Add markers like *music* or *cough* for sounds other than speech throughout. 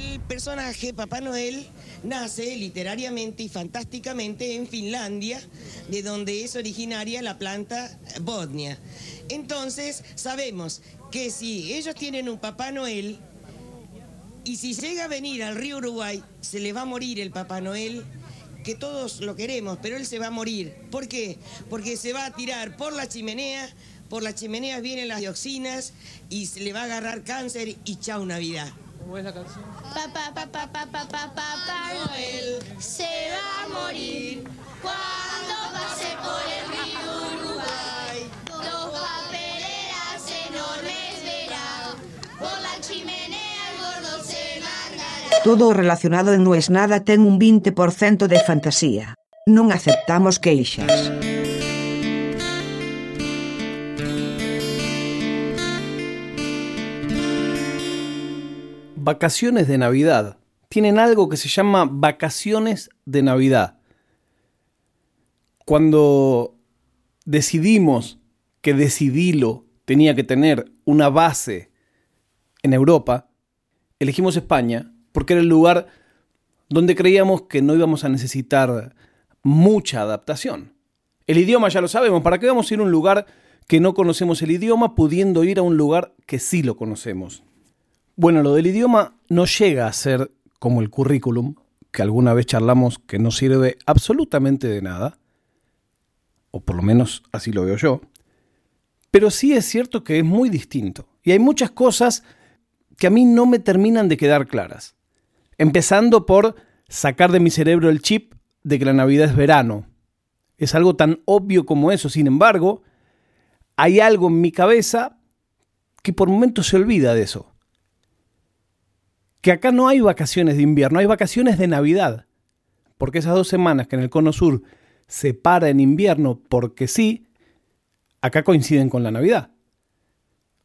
El personaje Papá Noel nace literariamente y fantásticamente en Finlandia, de donde es originaria la planta Bodnia. Entonces, sabemos que si ellos tienen un Papá Noel, y si llega a venir al río Uruguay, se le va a morir el Papá Noel, que todos lo queremos, pero él se va a morir. ¿Por qué? Porque se va a tirar por la chimenea, por las chimeneas vienen las dioxinas y se le va a agarrar cáncer y chau Navidad. ¿Cómo es la canción? Papá, papá, papá, papá, papá Noel se va a morir cuando pase por el río Uruguay. Dos papeleras enormes verá, por la chimenea el gordo se mandará. Todo relacionado en No es nada ten un 20% de fantasía. Non aceptamos queixas. Vacaciones de Navidad. Tienen algo que se llama vacaciones de Navidad. Cuando decidimos que Decidilo tenía que tener una base en Europa, elegimos España porque era el lugar donde creíamos que no íbamos a necesitar mucha adaptación. El idioma ya lo sabemos, ¿para qué vamos a ir a un lugar que no conocemos el idioma pudiendo ir a un lugar que sí lo conocemos? Bueno, lo del idioma no llega a ser como el currículum, que alguna vez charlamos que no sirve absolutamente de nada, o por lo menos así lo veo yo, pero sí es cierto que es muy distinto. Y hay muchas cosas que a mí no me terminan de quedar claras. Empezando por sacar de mi cerebro el chip de que la Navidad es verano. Es algo tan obvio como eso. Sin embargo, hay algo en mi cabeza que por momentos se olvida de eso. Que acá no hay vacaciones de invierno, hay vacaciones de Navidad. Porque esas dos semanas que en el Cono Sur se para en invierno porque sí, acá coinciden con la Navidad.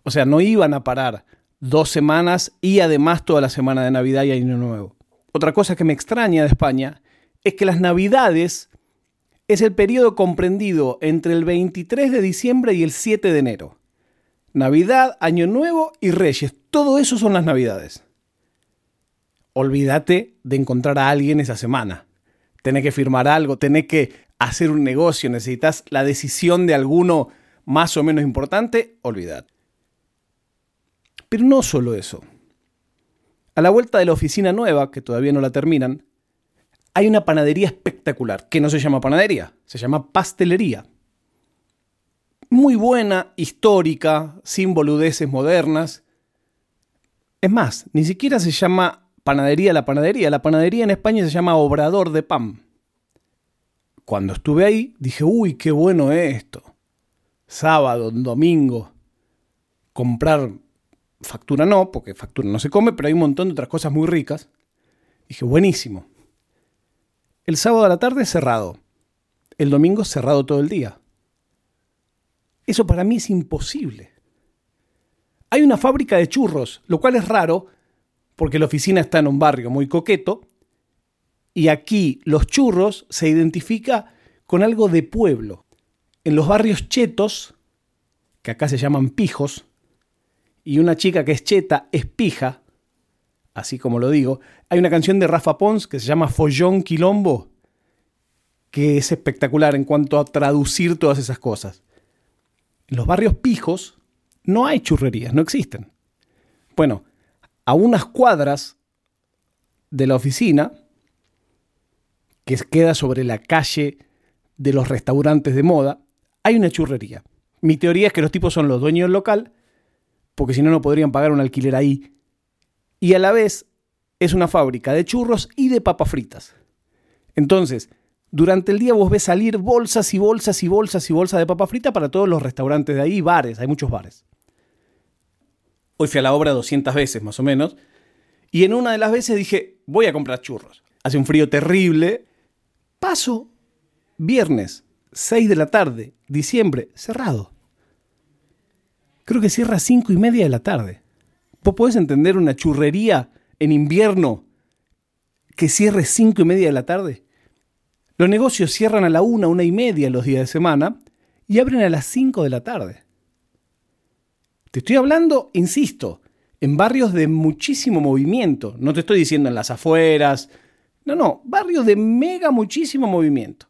O sea, no iban a parar dos semanas y además toda la semana de Navidad y Año Nuevo. Otra cosa que me extraña de España es que las Navidades es el periodo comprendido entre el 23 de diciembre y el 7 de enero. Navidad, Año Nuevo y Reyes. Todo eso son las Navidades. Olvídate de encontrar a alguien esa semana. Tenés que firmar algo, tenés que hacer un negocio, necesitas la decisión de alguno más o menos importante, olvidad. Pero no solo eso. A la vuelta de la oficina nueva, que todavía no la terminan, hay una panadería espectacular, que no se llama panadería, se llama pastelería. Muy buena, histórica, sin boludeces modernas. Es más, ni siquiera se llama panadería la panadería, la panadería en España se llama obrador de pan. Cuando estuve ahí, dije, uy, qué bueno esto. Sábado, domingo, comprar factura no, porque factura no se come, pero hay un montón de otras cosas muy ricas. Dije, buenísimo. El sábado a la tarde cerrado. El domingo cerrado todo el día. Eso para mí es imposible. Hay una fábrica de churros, lo cual es raro, porque la oficina está en un barrio muy coqueto, y aquí los churros se identifica con algo de pueblo. En los barrios chetos, que acá se llaman pijos, y una chica que es cheta es pija, así como lo digo, hay una canción de Rafa Pons que se llama Follón Quilombo, que es espectacular en cuanto a traducir todas esas cosas. En los barrios pijos no hay churrerías, no existen. Bueno, a unas cuadras de la oficina, que queda sobre la calle de los restaurantes de moda, hay una churrería. Mi teoría es que los tipos son los dueños del local, porque si no, no podrían pagar un alquiler ahí. Y a la vez es una fábrica de churros y de papas fritas. Entonces, durante el día vos ves salir bolsas y bolsas y bolsas y bolsas de papa frita para todos los restaurantes de ahí, bares, hay muchos bares. Hoy fui a la obra 200 veces más o menos, y en una de las veces dije, voy a comprar churros. Hace un frío terrible. Paso, viernes, 6 de la tarde, diciembre, cerrado. Creo que cierra a 5 y media de la tarde. ¿Vos podés entender una churrería en invierno que cierre 5 y media de la tarde? Los negocios cierran a la una, una y media los días de semana y abren a las 5 de la tarde. Te estoy hablando, insisto, en barrios de muchísimo movimiento. No te estoy diciendo en las afueras. No, no, barrios de mega muchísimo movimiento.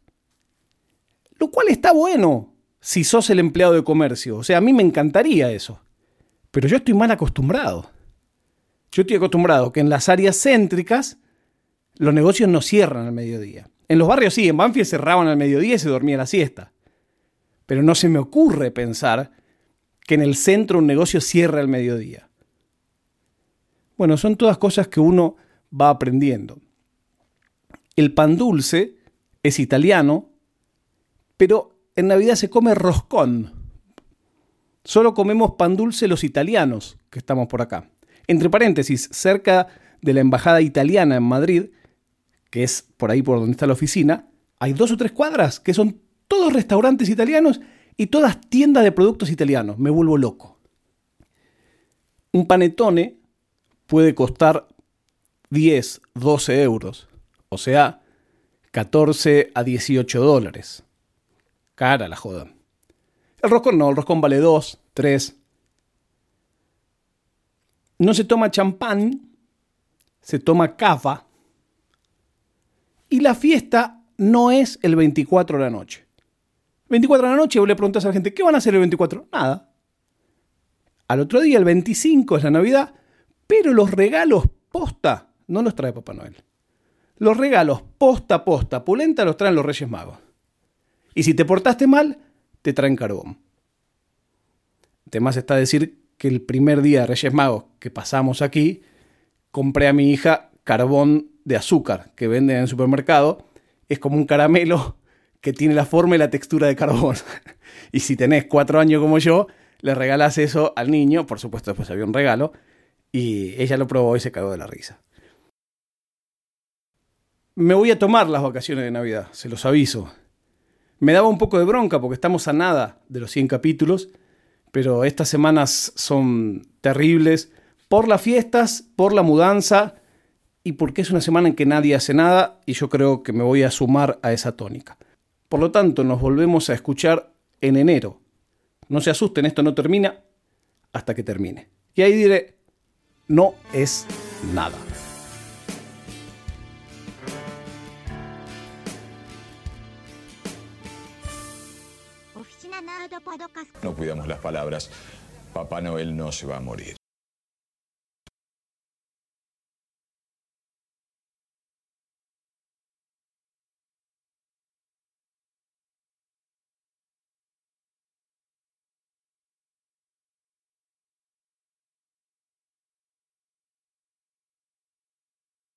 Lo cual está bueno si sos el empleado de comercio. O sea, a mí me encantaría eso. Pero yo estoy mal acostumbrado. Yo estoy acostumbrado que en las áreas céntricas los negocios no cierran al mediodía. En los barrios sí, en Banfield cerraban al mediodía y se dormía la siesta. Pero no se me ocurre pensar que en el centro un negocio cierre al mediodía. Bueno, son todas cosas que uno va aprendiendo. El pan dulce es italiano, pero en Navidad se come roscón. Solo comemos pan dulce los italianos que estamos por acá. Entre paréntesis, cerca de la embajada italiana en Madrid, que es por ahí por donde está la oficina, hay dos o tres cuadras que son todos restaurantes italianos y todas tiendas de productos italianos. Me vuelvo loco. Un panetone puede costar 10, 12 euros, o sea, 14 a 18 dólares. Cara la joda. El roscón no, el roscón vale 2, 3. No se toma champán, se toma cava. Y la fiesta no es el 24 de la noche. 24 de la noche, vos le preguntas a la gente, ¿qué van a hacer el 24? Nada. Al otro día, el 25, es la Navidad, pero los regalos posta no los trae Papá Noel. Los regalos posta posta, pulenta, los traen los Reyes Magos. Y si te portaste mal, te traen carbón. Además está decir que el primer día de Reyes Magos que pasamos aquí, compré a mi hija carbón de azúcar que venden en el supermercado. Es como un caramelo que tiene la forma y la textura de carbón. *laughs* y si tenés cuatro años como yo, le regalas eso al niño, por supuesto después había un regalo, y ella lo probó y se cagó de la risa. Me voy a tomar las vacaciones de Navidad, se los aviso. Me daba un poco de bronca porque estamos a nada de los 100 capítulos, pero estas semanas son terribles por las fiestas, por la mudanza y porque es una semana en que nadie hace nada y yo creo que me voy a sumar a esa tónica. Por lo tanto, nos volvemos a escuchar en enero. No se asusten, esto no termina hasta que termine. Y ahí diré, no es nada. No cuidamos las palabras. Papá Noel no se va a morir.